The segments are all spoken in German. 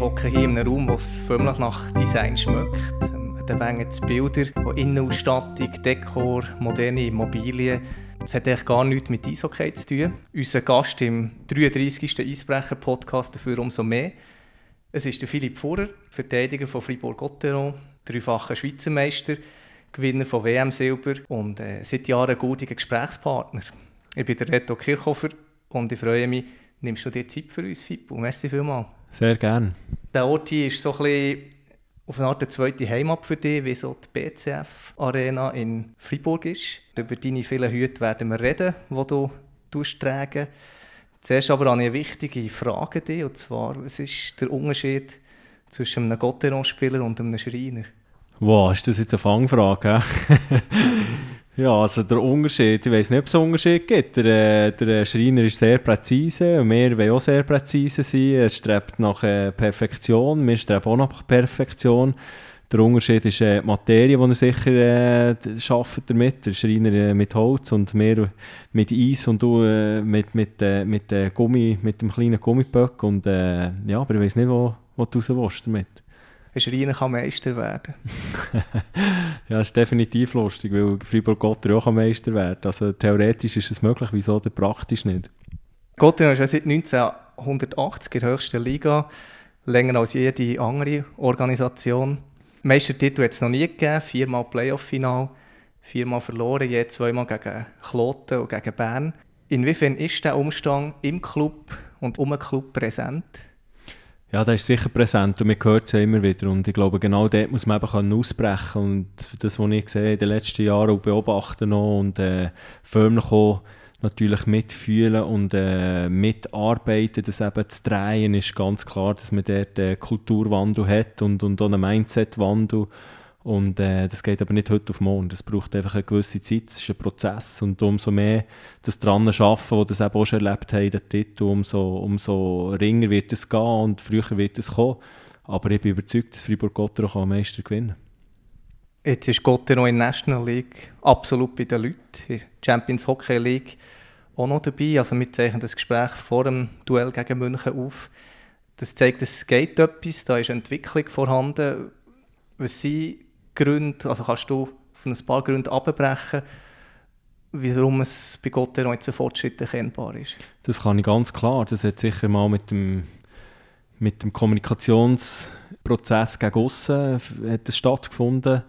Wir hocken hier in einem Raum, was förmlich nach Design schmeckt. Da hängen Bilder von Innenausstattung, Dekor, moderne Immobilien. Das hat eigentlich gar nichts mit Eishockey zu tun. Unser Gast im 33. Eisbrecher-Podcast dafür umso mehr. Es ist der Philipp Fuhrer, Verteidiger von Fribourg-Gotteron, dreifacher Schweizer Meister, Gewinner von WM-Silber und äh, seit Jahren guter Gesprächspartner. Ich bin der Reto Kirchhofer und ich freue mich, nimmst du dir Zeit für uns, Fippo. Merci vielmals. Sehr gerne. Der Ort hier ist so ein bisschen auf eine Art eine zweite Heimat für dich, wie so die BCF-Arena in Freiburg ist. Über deine vielen Hüte werden wir reden, die du tragen Zuerst aber eine wichtige Frage dir, und zwar, was ist der Unterschied zwischen einem Gotteron-Spieler und einem Schreiner? Wow, ist das jetzt eine Fangfrage? Ja, also der Unterschied, ich weiß nicht, ob es einen Unterschied gibt. Der, äh, der Schreiner ist sehr präzise und wir wollen auch sehr präzise sein. Er strebt nach äh, Perfektion, wir streben auch nach Perfektion. Der Unterschied ist äh, die Materie, die er sicher äh, arbeitet damit. Der Schreiner mit Holz und wir mit Eis und du äh, mit, mit, äh, mit, äh, Gummi, mit dem kleinen Gummiböck. Und, äh, ja, aber ich weiß nicht, wo, wo du raus willst damit ein Schreiner kann Meister werden. ja, das ist definitiv lustig, weil Freiburg-Gotter auch Meister werden Also theoretisch ist es möglich, wieso denn praktisch nicht? Gotter ist ja seit 1980 in der höchsten Liga, länger als jede andere Organisation. Meistertitel hat es noch nie gegeben, viermal Playoff-Final, viermal verloren, je zweimal gegen Kloten und gegen Bern. Inwiefern ist der Umstand im Club und um den Club präsent? Ja, der ist sicher präsent und man hört es ja immer wieder. Und ich glaube, genau dort muss man eben ausbrechen Und das, was ich sehe in den letzten Jahren und beobachte noch und äh, förmlich auch natürlich mitfühlen und äh, mitarbeiten, das eben zu drehen, ist ganz klar, dass man dort einen Kulturwandel hat und, und auch einen Mindsetwandel und äh, das geht aber nicht heute auf morgen. Das braucht einfach eine gewisse Zeit. Es ist ein Prozess. Und umso mehr das dran arbeiten, wo das eben auch schon erlebt haben, den Titel, umso, umso ringer wird es gehen und früher wird es kommen. Aber ich bin überzeugt, dass Fribourg-Gotteron am meisten gewinnen Jetzt ist Gotteron in der National League absolut bei den Leuten. In der Champions Hockey League auch noch dabei. Also wir zeichnen das Gespräch vor dem Duell gegen München auf. Das zeigt, es geht etwas, da ist Entwicklung vorhanden. Was sind Gründe, also kannst du von ein paar Gründen abbrechen, warum es bei Gott nicht so Fortschritt erkennbar ist? Das kann ich ganz klar. Das hat sicher mal mit dem, mit dem Kommunikationsprozess gegen aussen hat das stattgefunden.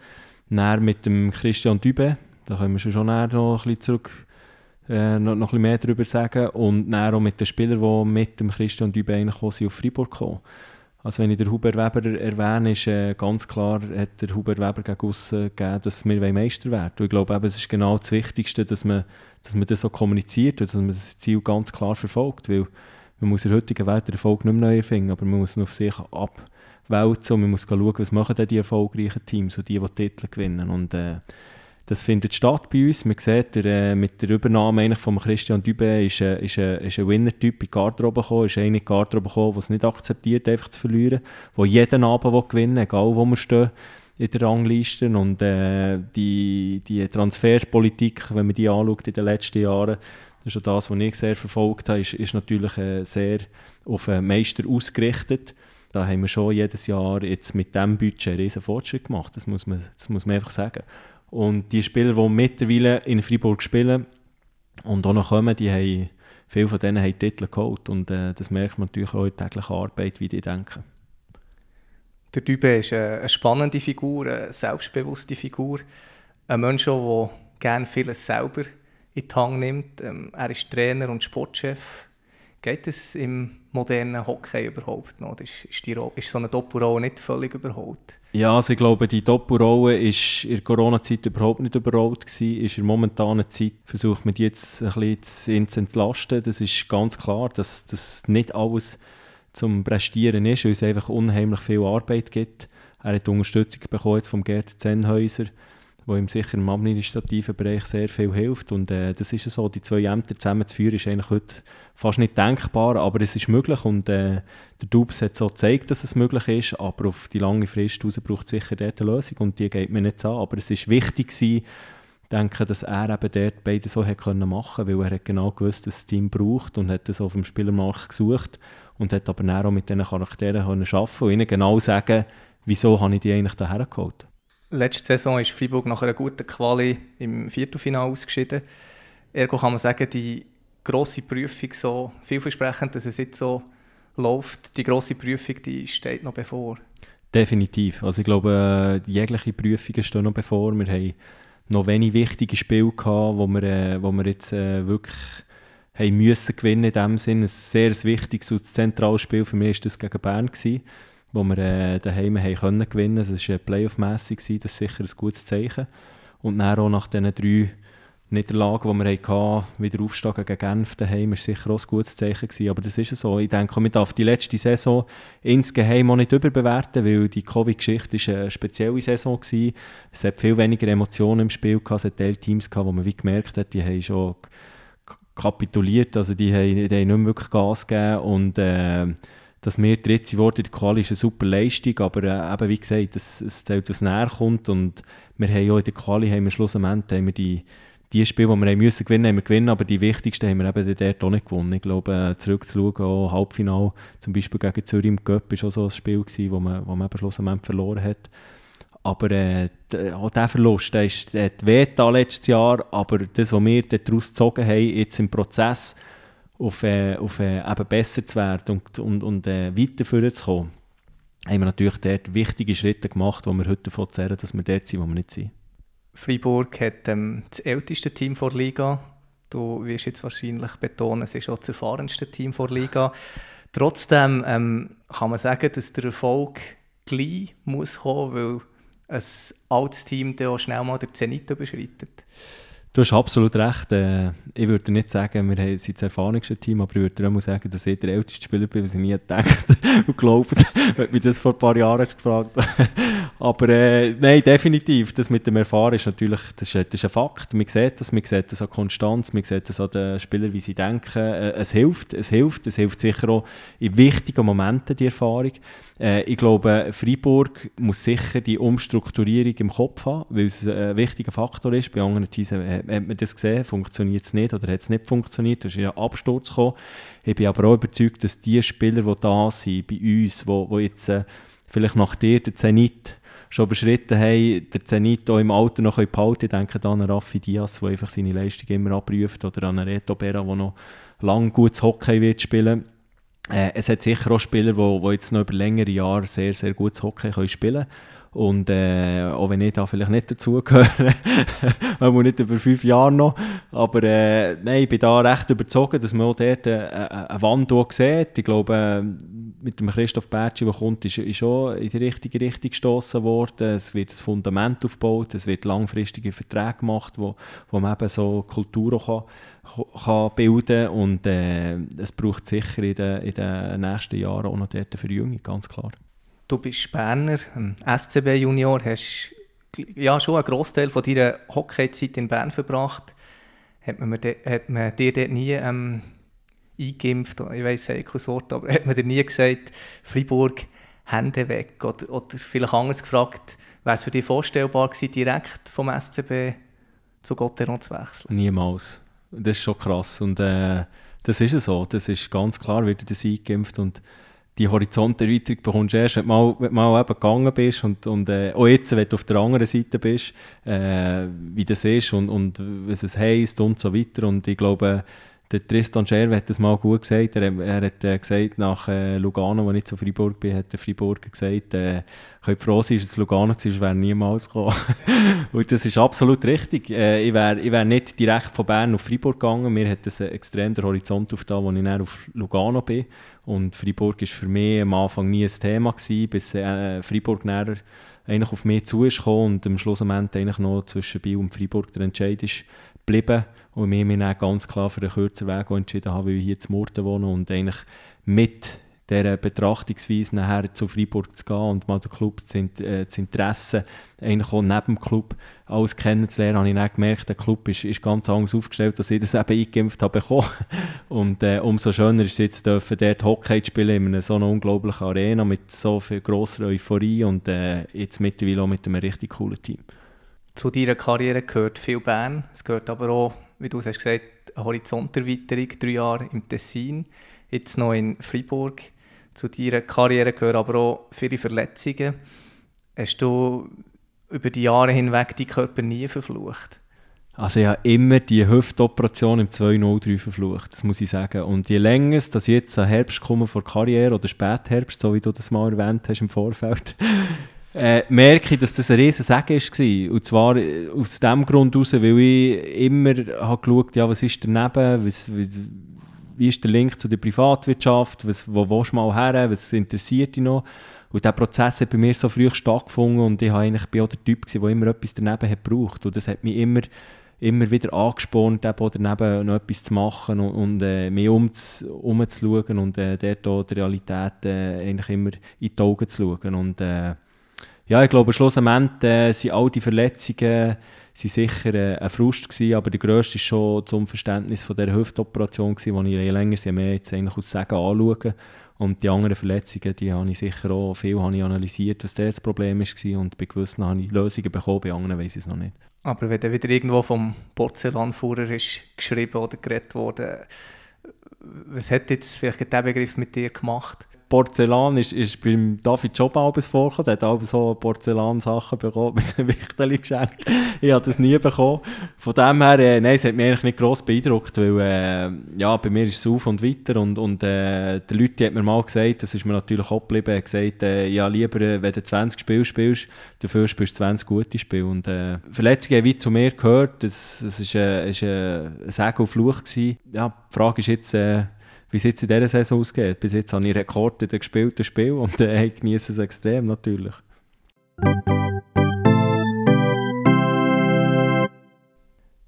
Dann mit dem Christian Dübe, da können wir schon noch ein bisschen zurück äh, noch, noch ein mehr darüber sagen. Und dann auch mit den Spielern, die mit dem Christian Dübe auf Freiburg kamen. Also wenn ich den Hubert Weber erwähne, ist äh, ganz klar, hat der Hubert Weber gegen aussen gegeben, dass wir Meister werden Und ich glaube, eben, es ist genau das Wichtigste, dass man, dass man das so kommuniziert und dass man das Ziel ganz klar verfolgt. Weil man muss in der heutigen Welt den Erfolg nicht mehr neu erfinden, aber man muss ihn auf sich abwälzen und man muss schauen, was machen denn die erfolgreichen Teams und die, die Titel gewinnen. Und äh, das findet statt bei uns. Man sieht, der, äh, mit der Übernahme eigentlich von Christian Dübe ist, äh, ist, äh, ist ein Winner-Typ in die Garderobe gekommen, ist einer in die Garderobe gekommen, der es nicht akzeptiert, einfach zu verlieren, der jeden Abend gewinnen will, egal wo wir stehen in der Rangliste. Und äh, die, die Transferpolitik, wenn man die anschaut in den letzten Jahren, das ist das, was ich sehr verfolgt habe, ist, ist natürlich äh, sehr auf einen Meister ausgerichtet. Da haben wir schon jedes Jahr jetzt mit diesem Budget einen riesen Fortschritt gemacht, das muss man, das muss man einfach sagen. Und die Spieler, die mittlerweile in Freiburg spielen und auch noch kommen, die haben, viele von denen haben Titel geholt. Und äh, das merkt man natürlich auch in der täglichen Arbeit, wie die denken. Der Dübe ist eine spannende Figur, eine selbstbewusste Figur. Ein Mensch, der gerne vieles selber in die Hand nimmt. Ähm, er ist Trainer und Sportchef. Geht es im modernen Hockey überhaupt noch? Ist, ist, die, ist so eine Doppelrolle nicht völlig überholt? Ja, also ich glaube, die Doppelrolle ist in der Corona-Zeit überhaupt nicht überrollt gewesen. Ist in der momentanen Zeit versucht man die jetzt ein bisschen zu entlasten. Das ist ganz klar, dass das nicht alles zum Prestieren ist, weil es einfach unheimlich viel Arbeit gibt. Er hat Unterstützung bekommen jetzt vom Gerd Zenhäuser wo ihm sicher im administrativen Bereich sehr viel hilft. Und äh, das ist so, die zwei Ämter zusammenzuführen, ist eigentlich heute fast nicht denkbar, aber es ist möglich und äh, der Dubs hat so gezeigt, dass es möglich ist, aber auf die lange Frist raus braucht es sicher dort eine Lösung und die geht mir nicht an. Aber es ist wichtig gewesen, denke, dass er eben dort beide so hat können machen weil er genau gewusst, dass das Team braucht und hat das auf dem Spielermarkt gesucht und hat aber dann auch mit diesen Charakteren können arbeiten und ihnen genau sagen, wieso habe ich die eigentlich daher geholt. Letzte Saison ist Freiburg nach einer guten Quali im Viertelfinale ausgeschieden. Ergo kann man sagen, die grosse Prüfung so vielversprechend, dass es jetzt so läuft, die grosse Prüfung, die steht noch bevor. Definitiv. Also ich glaube, jegliche Prüfungen stehen noch bevor. Wir haben noch wenig wichtige Spiele gehabt, wo wir, äh, wo wir jetzt äh, wirklich haben müssen gewinnen in dem Sinne. Ein sehr wichtiges und zentrales Spiel für mich war das gegen Bern, gewesen, wo wir äh, daheim haben können gewinnen. Das war Playoff-mässig, das ist sicher ein gutes Zeichen. Und dann auch nach diesen drei Niederlage, die wir hatten, wieder aufsteigen gegen Genf daheim, war sicher auch ein gutes Zeichen gewesen. Aber das ist so. Ich denke, man darf die letzte Saison insgeheim auch nicht überbewerten, weil die Covid-Geschichte eine spezielle Saison war. Es hat viel weniger Emotionen im Spiel gehabt. Es hat Teams gehabt, wo man wie gemerkt hat, die haben schon kapituliert, also die haben, die haben nicht mehr wirklich Gas gegeben und äh, dass wir dritte wurden in der Quali ist eine super Leistung, aber äh, eben wie gesagt, es, es zählt, was näher kommt und wir haben auch in der Quali haben wir schlussendlich haben wir die die Spiele, die wir müssen gewinnen, haben wir gewinnen, aber die wichtigsten haben wir eben dort auch nicht gewonnen. Ich glaube, äh, zurückzuschauen, auch Halbfinale, zum Beispiel gegen Zürich im Cup, war auch so ein Spiel, gewesen, wo man, wo man eben schlussendlich verloren hat. Aber äh, auch dieser Verlust, der, ist, der hat letztes Jahr, aber das, was wir daraus gezogen haben, jetzt im Prozess, auf, äh, auf äh, eben besser zu werden und, und, und äh, weiter zu kommen, haben wir natürlich dort wichtige Schritte gemacht, wo wir heute davon zehren, dass wir dort sind, wo wir nicht sind. Freiburg hat ähm, das älteste Team der Liga. Du wirst jetzt wahrscheinlich betonen, es ist auch das erfahrenste Team der Liga. Trotzdem ähm, kann man sagen, dass der Erfolg gleich muss kommen, weil ein altes Team auch schnell mal den Zenit überschreitet. Du hast absolut recht. Äh, ich würde nicht sagen, wir sind das erfahrenste Team, aber ich würde auch sagen, dass ich der älteste Spieler bin, was ich nie gedacht und geglaubt habe, mich das vor ein paar Jahren gefragt Aber äh, nein, definitiv, das mit dem Erfahren ist natürlich das ist, das ist ein Fakt. Man sieht das, man sieht das an Konstanz, man sieht das an den Spielern, wie sie denken. Äh, es hilft, es hilft, es hilft sicher auch in wichtigen Momenten, die Erfahrung. Äh, ich glaube, Freiburg muss sicher die Umstrukturierung im Kopf haben, weil es ein wichtiger Faktor ist. Bei anderen Teams hat man das gesehen, funktioniert es nicht oder hat es nicht funktioniert, da ist ein Absturz gekommen. Ich bin aber auch überzeugt, dass die Spieler, die da sind, bei uns, die, jetzt äh, vielleicht nach dir den Zenit schon beschritten haben, den Zenit auch im Alter noch behalten können. Ich denke da an Raffi Diaz, der einfach seine Leistung immer abprüft, oder an Reto Berra, der noch lange gutes Hockey wird spielen äh, es hat sicher auch Spieler, die, die jetzt noch über längere Jahre sehr, sehr gutes Hockey spielen können. Und äh, auch wenn ich da vielleicht nicht dazugehöre, man nicht über fünf Jahre noch, aber äh, nein, ich bin da recht überzeugt, dass man auch dort äh, äh eine Wand sieht. Ich glaube, mit dem Christoph Bertschi, der kommt, ist, ist schon in die richtige Richtung gestoßen worden. Es wird ein Fundament aufgebaut, es wird langfristige Verträge gemacht, wo, wo man eben so Kultur auch kann, kann bilden kann. Und äh, es braucht sicher in den, in den nächsten Jahren auch noch dort eine Verjüngung, ganz klar. Du bist Berner, SCB Junior, hast ja schon einen Großteil deiner Hockeyzeit in Bern verbracht. Hat man, de, hat man dir dort nie ähm, eingeimpft, ich weiß das Wort, aber hat man dir nie gesagt, Freiburg, Hände weg? Oder, oder vielleicht anders gefragt, wäre es für dich vorstellbar gewesen, direkt vom SCB zu Gotteron zu wechseln? Niemals. Das ist schon krass und äh, das ist so, das ist ganz klar, wird dir das eingeimpft und die Horizonterweiterung bekommst du erst, wenn du mal, wenn du mal eben gegangen bist und, und äh, auch jetzt, wenn du auf der anderen Seite bist, äh, wie das ist und, und was es heisst und so weiter. Und ich glaube, der Tristan Scherw hat das mal gut gesagt. Er, er hat äh, gesagt, nach äh, Lugano, als ich zu Freiburg bin, hat der Freiburger gesagt, äh, könnt froh sein, dass es Lugano war, wäre niemals gekommen. und das ist absolut richtig. Äh, ich wäre ich wär nicht direkt von Bern auf Freiburg gegangen. Mir hat das extrem der Horizont aufgetan, als ich dann auf Lugano bin. Und Freiburg war für mich am Anfang nie ein Thema, gewesen, bis äh, Freiburg näher eigentlich auf mich zu ist und am Schluss eigentlich noch zwischen Biel und Freiburg der Entscheid ist geblieben und wir mich dann ganz klar für den kürzeren Weg entschieden haben, weil wir hier zu Murten wohnen und eigentlich mit dieser Betrachtungsweise nachher zu Freiburg zu gehen und mal den Club zu, äh, zu Interesse, eigentlich auch neben dem Club alles kennenzulernen, habe ich dann gemerkt, der Club ist, ist ganz anders aufgestellt, als ich das eben eingeimpft habe bekommen. Und äh, umso schöner ist es jetzt, dürfen dort Hockey spielen in einer so einer unglaublichen Arena mit so viel grosser Euphorie und äh, jetzt mittlerweile auch mit einem richtig coolen Team. Zu deiner Karriere gehört viel Bern, es gehört aber auch, wie du es hast gesagt, eine Horizonterweiterung, drei Jahre im Tessin, jetzt noch in Freiburg. Zu deiner Karriere gehören aber auch viele Verletzungen. Hast du über die Jahre hinweg deinen Körper nie verflucht? Also ich habe immer die Hüftoperation im 203 verflucht, das muss ich sagen. Und je länger es, dass ich jetzt am Herbst komme vor Karriere oder Spätherbst, so wie du das mal erwähnt hast im Vorfeld, äh, merke ich, dass das ein riesen Segen war. Und zwar äh, aus dem Grund heraus, weil ich immer habe geschaut ja, was ist daneben, was, wie, ist der Link zu der Privatwirtschaft, was, wo willst du mal her, was interessiert dich noch. Und dieser Prozess hat bei mir so früh stattgefunden und ich war eigentlich auch der Typ, der immer etwas daneben hat gebraucht. Und das hat mich immer, immer wieder angespornt, eben daneben noch etwas zu machen und, und äh, mehr umzuschauen und äh, dort auch der Realität äh, eigentlich immer in die Augen zu schauen. Und, äh, ja, ich glaube, schlussendlich äh, sind all die Verletzungen sind sicher äh, ein Frust gewesen, aber der grösste ist schon zum Verständnis von der Hüftoperation gewesen, die ich je länger, je mehr jetzt eigentlich aus Sagen anschaue. Und die anderen Verletzungen, die habe ich sicher auch viel habe ich analysiert, was das Problem war und bei gewissen habe ich Lösungen bekommen, bei anderen weiß ich es noch nicht. Aber wenn dann wieder irgendwo vom Porzellanfuhrer ist geschrieben oder geredet worden, was hat jetzt vielleicht der Begriff mit dir gemacht? Porzellan ist, ist beim David Job abends vorgekommen. Der hat auch so Porzellansachen bekommen mit einem Wichtel geschenkt. Ich habe das nie bekommen. Von dem her, äh, nein, es hat mich eigentlich nicht gross beeindruckt, weil äh, ja, bei mir ist es auf und weiter und, und äh, die Leute hat mir mal gesagt, das ist mir natürlich auch geblieben, gesagt, äh, ja, lieber, äh, wenn du 20 Spiele spielst, dafür spielst du 20 gute Spiele. Und äh, Verletzungen haben wie zu mir gehört, das, ist, äh, äh, ein Segen und Fluch gewesen. Ja, die Frage ist jetzt, äh, wie es jetzt in dieser Saison ausgeht. Bis jetzt habe ich Rekord in den gespielten Spielen und äh, ich genieße es extrem natürlich.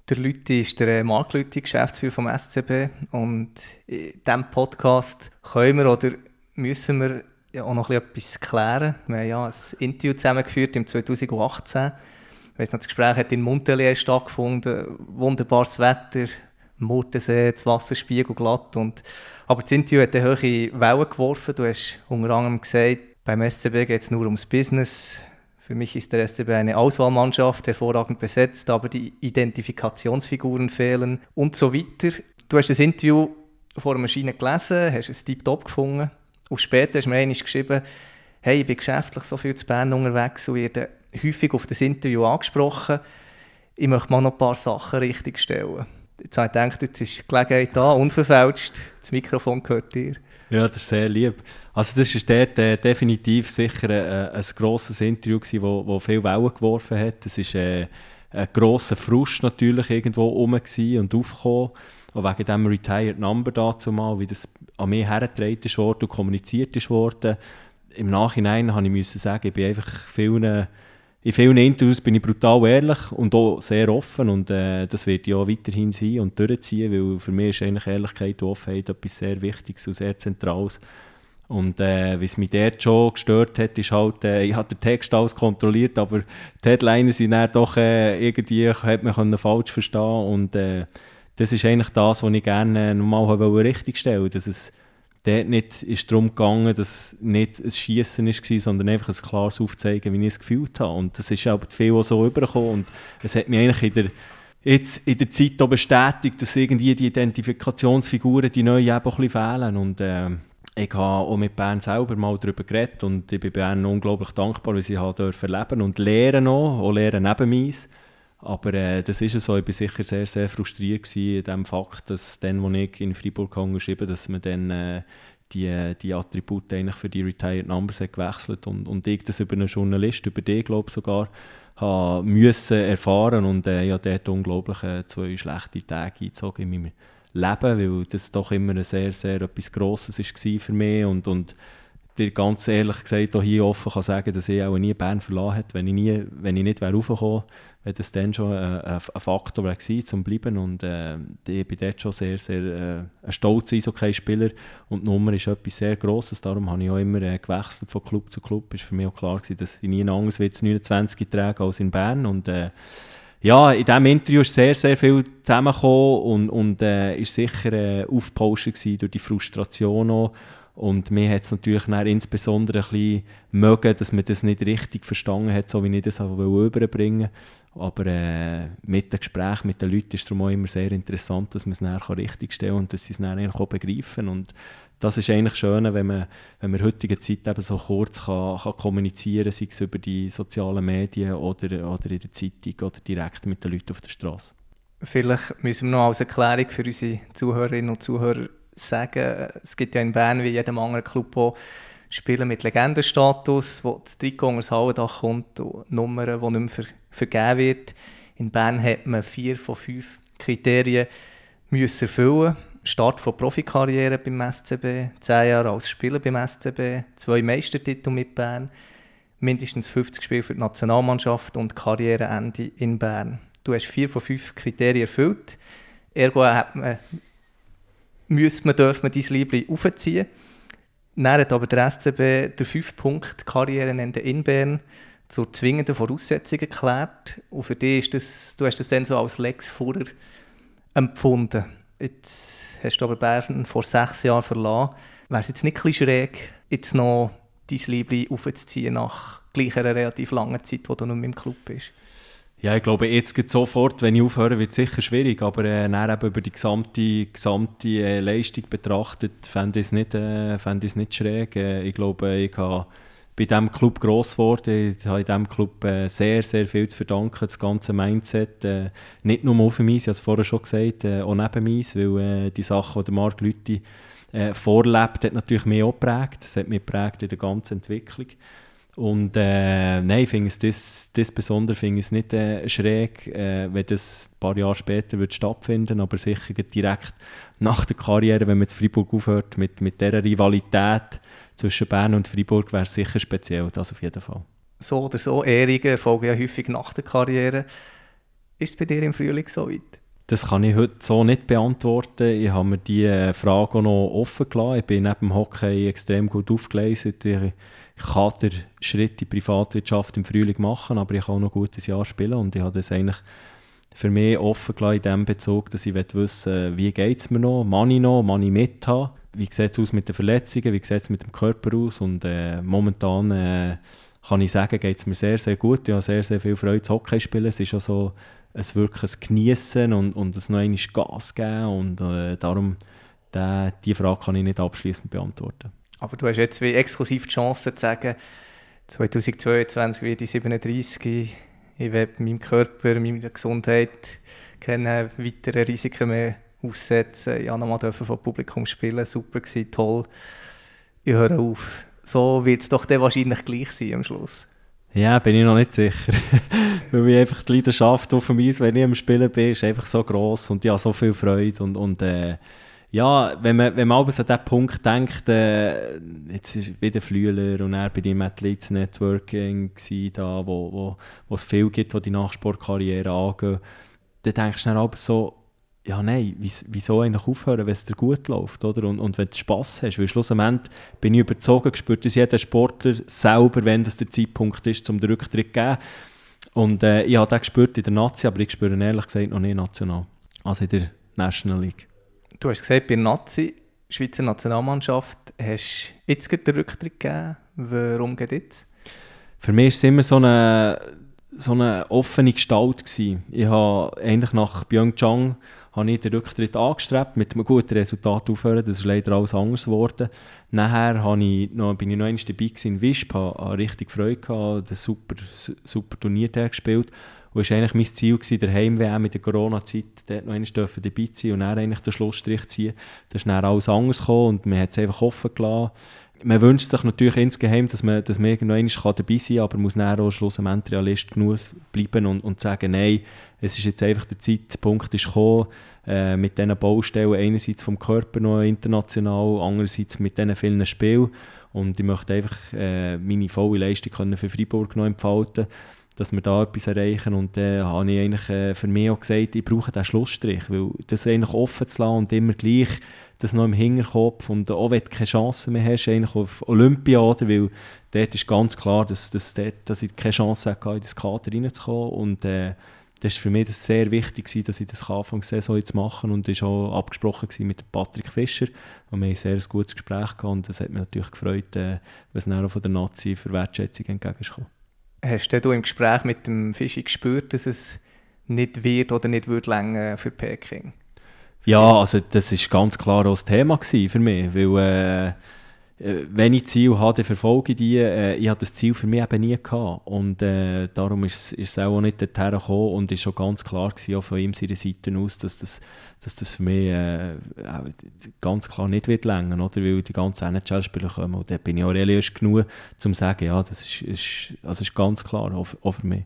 Der Lütti ist der Marc Lütti, Geschäftsführer vom SCB und in diesem Podcast können wir oder müssen wir auch noch etwas klären. Wir haben ja ein Interview zusammengeführt im 2018. das Gespräch hat in Montpellier stattgefunden. Wunderbares Wetter, Murtensee, das Wasser spiegelglatt und aber das Interview hat eine hohe Wellen geworfen. Du hast unter anderem gesagt, beim SCB geht es nur ums Business. Für mich ist der SCB eine Auswahlmannschaft, hervorragend besetzt, aber die Identifikationsfiguren fehlen und so weiter. Du hast das Interview vor der Maschine gelesen, hast es tiptop gefunden. Und später hast du mir einmal geschrieben, hey, ich bin geschäftlich so viel zu Bern unterwegs und werde häufig auf das Interview angesprochen. Ich möchte mal noch ein paar Sachen richtigstellen. Jetzt habe ich gedacht, jetzt ist die Gelegenheit da, unverfälscht. Das Mikrofon gehört dir. Ja, das ist sehr lieb. Also das war dort äh, definitiv sicher äh, ein grosses Interview, das wo, wo viel Wellen geworfen hat. Es war äh, ein grosser Frust natürlich irgendwo rum und aufgekommen. Auch wegen diesem Retired Number dazu mal, wie das an mich hergetragen ist und kommuniziert worden. Im Nachhinein habe ich sagen, ich bin einfach vielen in vielen Interviews bin ich brutal ehrlich und auch sehr offen und äh, das wird ja weiterhin sein und durchziehen, weil für mich ist eigentlich Ehrlichkeit und Offenheit etwas sehr Wichtiges und sehr Zentrales. Und äh, es mich dort schon gestört hat, ist halt, äh, ich habe den Text alles kontrolliert, aber die Headlines sind dann doch äh, irgendwie, hat man falsch verstehen und äh, das ist eigentlich das, was ich gerne nochmal richtig stellen dass es dort nicht ist darum gegangen, dass nicht ein Schießen war, sondern einfach ein klares Aufzeigen, wie ich es gefühlt habe. Und das ist aber viel auch so übergekommen. Und es hat mich eigentlich in der, jetzt in der Zeit auch bestätigt, dass irgendwie die Identifikationsfiguren, die neuen, eben ein bisschen fehlen. Und äh, ich habe auch mit Bern selber mal darüber geredet und ich bin Bern unglaublich dankbar, weil sie halt erleben und lernen auch, auch lernen neben mir. Aber äh, das ist so. Ich war sicher sehr, sehr frustriert in dem Fakt, dass dann, als ich in Freiburg geschrieben dass man dann äh, die, die Attribute eigentlich für die Retired Numbers hat gewechselt. Und, und ich das über einen Journalist, über den glaube sogar, habe müssen erfahren. Und äh, ja, dort unglaublich äh, zwei schlechte Tage eingezogen in meinem Leben, weil das doch immer ein sehr, sehr etwas Grosses war für mich. Und, und dir ganz ehrlich gesagt auch hier offen kann sagen, dass ich auch nie Bern verlassen hätte, wenn ich, nie, wenn ich nicht wäre raufgekommen. wäre, das dann schon ein, ein, Faktor gewesen, zum bleiben. Und äh, ich bin dort schon sehr, sehr äh, ein stolzer Eishockey-Spieler. Und die Nummer ist etwas sehr Grosses, darum habe ich auch immer äh, gewechselt von Club zu Club, ist für mich auch klar gewesen, dass ich nie anders wird 29 trage als in Bern. Und äh, ja, in diesem Interview ist sehr, sehr viel zusammengekommen und, und äh, ist sicher äh, aufgepostet durch die Frustration auch. Und mir hat es natürlich insbesondere ein bisschen mögen, dass man das nicht richtig verstanden hat, so wie ich das überbringen. wollte. Aber äh, mit dem Gespräch mit den Leuten ist es auch immer sehr interessant, dass man es nachher richtig stellen kann und dass sie es dann auch begreifen. Und das ist eigentlich schön, wenn man, wenn man in heutiger Zeit eben so kurz kann, kann kommunizieren kann, sei es über die sozialen Medien oder, oder in der Zeitung oder direkt mit den Leuten auf der Straße. Vielleicht müssen wir noch als Erklärung für unsere Zuhörerinnen und Zuhörer sagen, es gibt ja in Bern wie jedem anderen Club auch Spiele mit Legendenstatus, wo das Trikot unter das Hallendach kommt und Nummern, die nicht mehr vergeben wird. In Bern hat man vier von fünf Kriterien müssen erfüllen Start von Profikarriere beim SCB, zehn Jahre als Spieler beim SCB, zwei Meistertitel mit Bern, mindestens 50 Spiele für die Nationalmannschaft und Karriereende in Bern. Du hast vier von fünf Kriterien erfüllt. Ergo hat man, müsste man, darf man dein Liebling aufziehen. Dann hat aber der SCB den fünften Punkt Karriereende in Bern zur zwingenden Voraussetzung erklärt. Und für dich ist das, du hast das dann so als Lex Fuhrer empfunden. Jetzt hast du aber Bern vor sechs Jahren verlassen. Wäre es jetzt nicht ein schräg, jetzt noch dein Liebling aufzuziehen nach gleich einer relativ langen Zeit, wo du noch im Club bist? Ja, ich glaube, jetzt geht sofort, wenn ich aufhöre, wird es sicher schwierig, aber äh, eben über die gesamte, gesamte äh, Leistung betrachtet, fände ich es nicht, äh, nicht schräg. Äh, ich glaube, ich habe bei diesem Club gross geworden. Ich habe in diesem Club äh, sehr, sehr viel zu verdanken, das ganze Mindset. Äh, nicht nur auf dem ich habe es vorher schon gesagt, äh, auch neben dem weil die Sachen, die Marc Lüthi äh, vorlebt, hat natürlich mehr auch geprägt. Es hat mich geprägt in der ganzen Entwicklung. Und äh, nein, ich finde es das, das besonders finde ich es nicht äh, schräg, äh, wenn das ein paar Jahre später wird stattfinden aber sicher direkt nach der Karriere, wenn man jetzt Freiburg aufhört, mit, mit dieser Rivalität zwischen Bern und Freiburg wäre es sicher speziell, das auf jeden Fall. So oder so, Ehrungen erfolgen ja häufig nach der Karriere. Ist es bei dir im Frühling so weit? Das kann ich heute so nicht beantworten. Ich habe mir diese Frage noch offen gelassen. Ich bin neben dem Hockey extrem gut aufgelesen. Ich kann den Schritt in die Privatwirtschaft im Frühling machen, aber ich kann auch noch ein gutes Jahr spielen und ich habe das eigentlich für mich offen gelassen in dem Bezug, dass ich wissen wie geht es mir noch, kann ich noch, kann ich mit haben, wie sieht es aus mit den Verletzungen, wie sieht es mit dem Körper aus und äh, momentan äh, kann ich sagen, geht es mir sehr, sehr gut. Ich habe sehr, sehr viel Freude zu Hockey spielen. Es ist auch so ein wirkliches Genießen und, und es noch Gas geben und äh, darum, die, die Frage kann ich nicht abschließend beantworten. Aber du hast jetzt wie exklusiv die Chance zu sagen, 2022 werde ich 37, ich werde meinem Körper, meiner Gesundheit keine weiteren Risiken mehr aussetzen. Ich durfte nochmal vom Publikum spielen, super gewesen, toll. Ich höre auf. So wird es doch dann wahrscheinlich gleich sein am Schluss. Ja, bin ich noch nicht sicher. Weil ich einfach die Leidenschaft auf dem Eis, wenn ich am Spielen bin, ist einfach so gross und ich habe so viel Freude und, und äh, ja, wenn man, wenn man an diesen Punkt denkt, äh, jetzt ist wieder Flüeler und er bei dem Athletes Networking da, wo, wo, wo es viel gibt, wo die Nachsportkarriere angehen, dann denkst du dann aber so, ja nein, wieso eigentlich aufhören, wenn es dir gut läuft, oder? Und, und wenn du Spass hast, weil schlussendlich bin ich überzogen, gespürt, dass jeder Sportler selber, wenn das der Zeitpunkt ist, zum Rücktritt geben. Und äh, ich habe das gespürt in der Nazi, aber ich spüre ihn ehrlich gesagt noch nicht national, also in der National League. Du hast gesagt, bei Nazi, Schweizer Nationalmannschaft, hast du jetzt den Rücktritt gegeben. Warum geht jetzt? Für mich war es immer so eine, so eine offene Gestalt. Gewesen. Ich habe eigentlich nach Pyeongchang habe ich den Rücktritt angestrebt, mit einem guten Resultat aufhören. Das ist leider alles anders geworden. Nachher habe ich noch, bin ich noch einmal dabei in Wisp, habe, richtig Freude gehabt, ein super, super Turnier gespielt. Und es war eigentlich mein Ziel, gewesen, der Heim-WM mit der Corona-Zeit dort noch einmal dabei sein und dann eigentlich den Schlussstrich ziehen. Da ist dann alles anders gekommen und man hat es einfach offen gelassen. Man wünscht sich natürlich insgeheim, dass man, dass man irgendwann dabei sein kann, aber muss dann auch schlussendlich Realist genug bleiben und, und sagen, nein, es ist jetzt einfach der Zeitpunkt ist gekommen, äh, mit diesen Baustellen, einerseits vom Körper noch international, andererseits mit diesen vielen Spielen und ich möchte einfach äh, meine volle Leistung für Freiburg noch entfalten dass wir da etwas erreichen. Und dann äh, habe ich eigentlich äh, für mich auch gesagt, ich brauche diesen Schlussstrich, weil das eigentlich offen zu lassen und immer gleich das noch im Hinterkopf und auch wenn du keine Chance mehr hast, eigentlich auf Olympia, oder, weil dort ist ganz klar, dass, dass, dort, dass ich keine Chance hatte, in das Kader reinzukommen und äh, das war für mich das sehr wichtig, dass ich das Anfang der Saison jetzt machen und es war auch abgesprochen mit Patrick Fischer. Und wir hatten ein sehr gutes Gespräch gehabt und das hat mich natürlich gefreut, äh, was dann auch von der Nazi für Wertschätzung entgegenkam. Hast du im Gespräch mit dem Fischi gespürt, dass es nicht wird oder nicht wird länger für Peking? Ja, also das ist ganz klar auch das Thema für mich, weil äh, äh, wenn ich Ziel habe, verfolge ich die. Äh, ich hatte das Ziel für mich eben nie gehabt. Und äh, darum ist, es auch nicht dorthin gekommen und ist schon ganz klar gewesen, auch von ihm seiner Seite aus, dass das, dass das für mich äh, ganz klar nicht wird länger, oder? Weil die ganzen NHL-Spieler kommen. Und da bin ich auch realistisch genug, um zu sagen, ja, das ist, ist, also ist ganz klar, auch, auch für mich.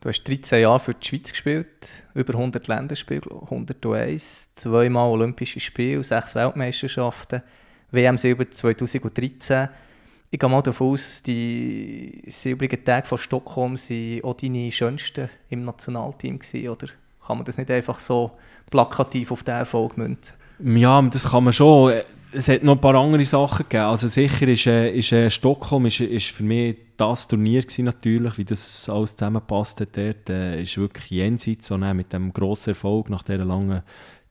Du hast 13 Jahre für die Schweiz gespielt, über 100 Länderspiele, 101, zweimal Olympische Spiele, sechs Weltmeisterschaften. WM Silber 2013. Ich gehe mal davon aus, die silbrigen Tage von Stockholm waren auch deine schönsten im Nationalteam oder kann man das nicht einfach so plakativ auf den Erfolg münzen? Ja, das kann man schon. Es hat noch ein paar andere Sachen gegeben. Also sicher ist, äh, ist äh, Stockholm ist, ist für mich das Turnier gewesen, natürlich, wie das alles zusammenpasst hat dort. Äh, ist wirklich jenseits, so, mit dem grossen Erfolg nach dieser langen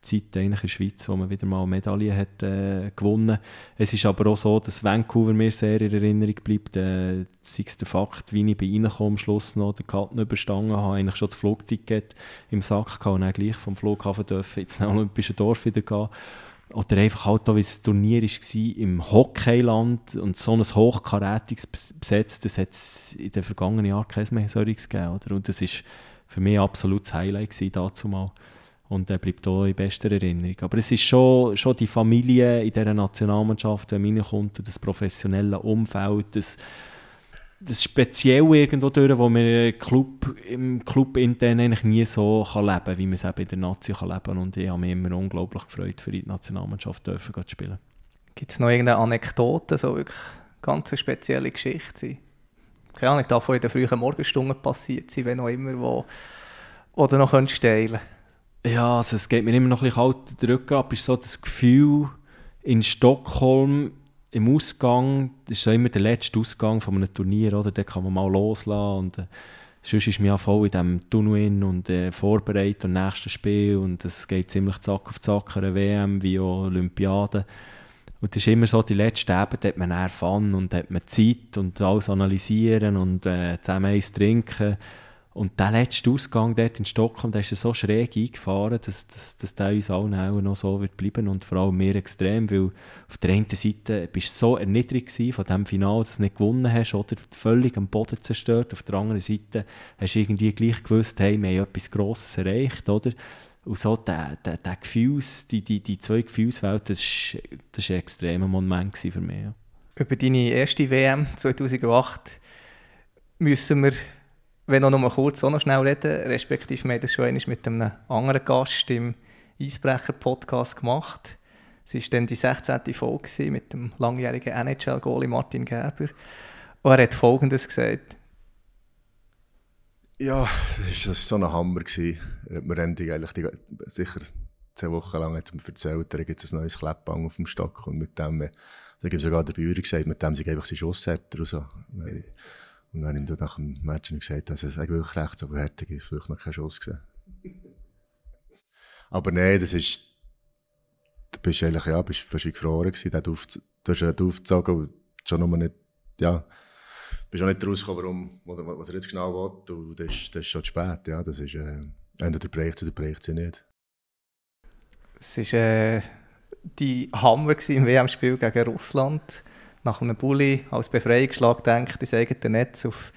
Zeit in der Schweiz, wo man wieder mal eine Medaille hat äh, gewonnen. Es ist aber auch so, dass Vancouver mir sehr in Erinnerung bleibt. Äh, sei es der Fakt, wie ich bei ihnen am Schluss noch den Karten überstangen habe, eigentlich schon das Flugticket im Sack gehabt und dann gleich vom Flughafen dürfen ins Olympische Dorf wieder gehen. Oder einfach halt auch, wie das Turnier war im Hockeyland und so ein hochkarätiges besetzt, das hat es in den vergangenen Jahren kein mehr solches gegeben. Oder? Und das war für mich absolutes Highlight dazu mal. Und er bleibt auch in bester Erinnerung. Aber es ist schon, schon die Familie in dieser Nationalmannschaft, man reinkommt, das professionelle Umfeld, das, das Spezielle irgendwo durch, wo man Club, im Club intern eigentlich nie so kann leben kann, wie man es eben in der Nazi kann leben kann. Und ich habe mich immer unglaublich gefreut, für die Nationalmannschaft dürfen zu spielen. Gibt es noch irgendeine Anekdote, so wirklich ganz eine spezielle Geschichte? Keine Ahnung, darf in den frühen Morgenstunden passiert sein, wenn auch immer, wo, oder noch steilen könntest. Ja, also es geht mir immer noch ein bisschen kalt den Rücken ab. ist so das Gefühl in Stockholm im Ausgang, das ist so immer der letzte Ausgang von einem Turnier, oder? Da kann man mal loslassen und äh, sonst ist man ja voll in diesem Tunnel und äh, vorbereitet und nächstes Spiel und es geht ziemlich zack auf zack, eine WM wie auch Olympiade. Und das ist immer so, die letzten Abend hat man eher Fun und hat man Zeit und alles analysieren und äh, zusammen eins trinken. Und der letzte Ausgang dort in Stockholm, der ist so schräg eingefahren, dass, dass, dass der uns allen auch noch so wird bleiben und vor allem mir extrem, weil auf der einen Seite bist du so erniedrigt von diesem Finale, dass du nicht gewonnen hast, oder völlig am Boden zerstört. Auf der anderen Seite hast du irgendwie gleich gewusst, hey, wir haben etwas Grosses erreicht, oder? Und so der, der, der Gefühls, die, die, die zwei Gefühlswelten, das war das ein extremer Moment für mich. Ja. Über deine erste WM 2008 müssen wir wenn auch noch mal kurz auch noch schnell reden, respektive wir haben das schon mit einem anderen Gast im Eisbrecher-Podcast gemacht. Es war dann die 16. Folge mit dem langjährigen NHL-Goalie Martin Gerber. Und er hat Folgendes gesagt. Ja, das war so ein Hammer. Er hat mir eigentlich die, sicher zehn Wochen lang hat mir erzählt, da gibt es ein neues Kleppbang auf dem Stock und mit dem, da gibt sogar der Bauer gesagt, mit dem sie einfach seinen Schuss hat und so. Und dann habe ich nach dem Match gesagt, dass es eigentlich recht so fertig ist, weil ich noch keinen Schuss gesehen Aber nein, das ist, du bist eigentlich, ja, bist fast gefroren gewesen, du hast ihn aufgezogen und schon nur nicht, ja, bist auch nicht rausgekommen, warum, was er jetzt genau will, und das ist, das ist schon zu spät, ja, das ist, äh, entweder bricht oder bricht sie nicht. Es war äh, die Hammer im WM-Spiel gegen Russland nach einem Bulli als Befreiungsschlag denkt, ins eigene Netz. Auf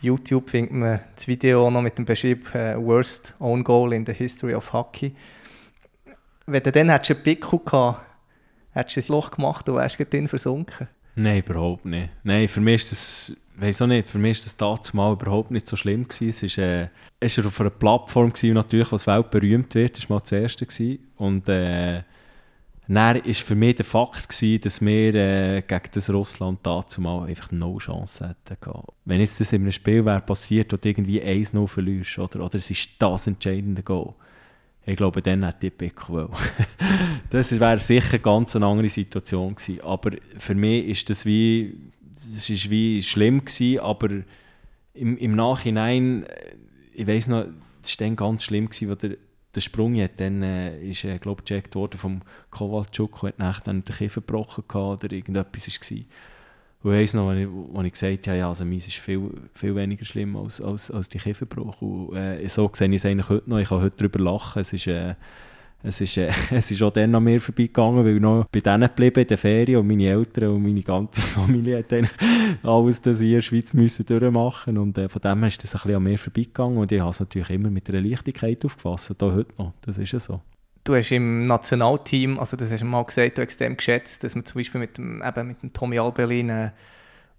YouTube findet man das Video noch mit dem Beschrieb äh, Worst Own Goal in the History of Hockey. Wenn du dann einen Pickel gehabt, hättest du ein Loch gemacht und wärst drin versunken? Nein, überhaupt nicht. Nein, für mich ist das, weiß auch nicht, für mich ist das damals mal überhaupt nicht so schlimm gewesen. Es war äh, auf einer Plattform gewesen, natürlich, was weltberühmt wird, das war mal das erste gewesen. Und äh, dann war für mich der Fakt, gewesen, dass wir äh, gegen das Russland dazu mal einfach no Chance hätten. Wenn jetzt das in einem Spiel wäre passiert, wo du irgendwie 1-0 verlierst, oder, oder es ist das entscheidende Goal, ich glaube, dann hätte ich Pickel Das wäre sicher eine ganz andere Situation gewesen. Aber für mich ist das wie, das ist wie schlimm gewesen, aber im, im Nachhinein, ich weiss noch, das war dann ganz schlimm, gewesen, wo der, der Sprung hat, dann äh, ist, äh, glaube gecheckt worden vom und hat dann den Kiefer gebrochen oder irgendetwas war. Und ich weiss noch, als ich, als ich gesagt habe, ja, also meins ist viel, viel weniger schlimm als, als, als die Kieferbruch. Und äh, so sehe ich es eigentlich heute noch. Ich kann heute darüber lachen. Es ist, äh, es ist, äh, es ist auch dann an mir vorbeigegangen, weil ich noch bei denen geblieben in der Ferien und meine Eltern und meine ganze Familie hat dann alles das hier in der Schweiz müssen durchmachen und äh, von dem her ist das ein bisschen an mir vorbeigegangen und ich habe es natürlich immer mit einer Leichtigkeit aufgefasst, auch heute noch, das ist ja so. Du hast im Nationalteam, also das hast du mal gesagt, du extrem geschätzt, dass man zum Beispiel mit dem, eben mit dem Tommy Albelin einen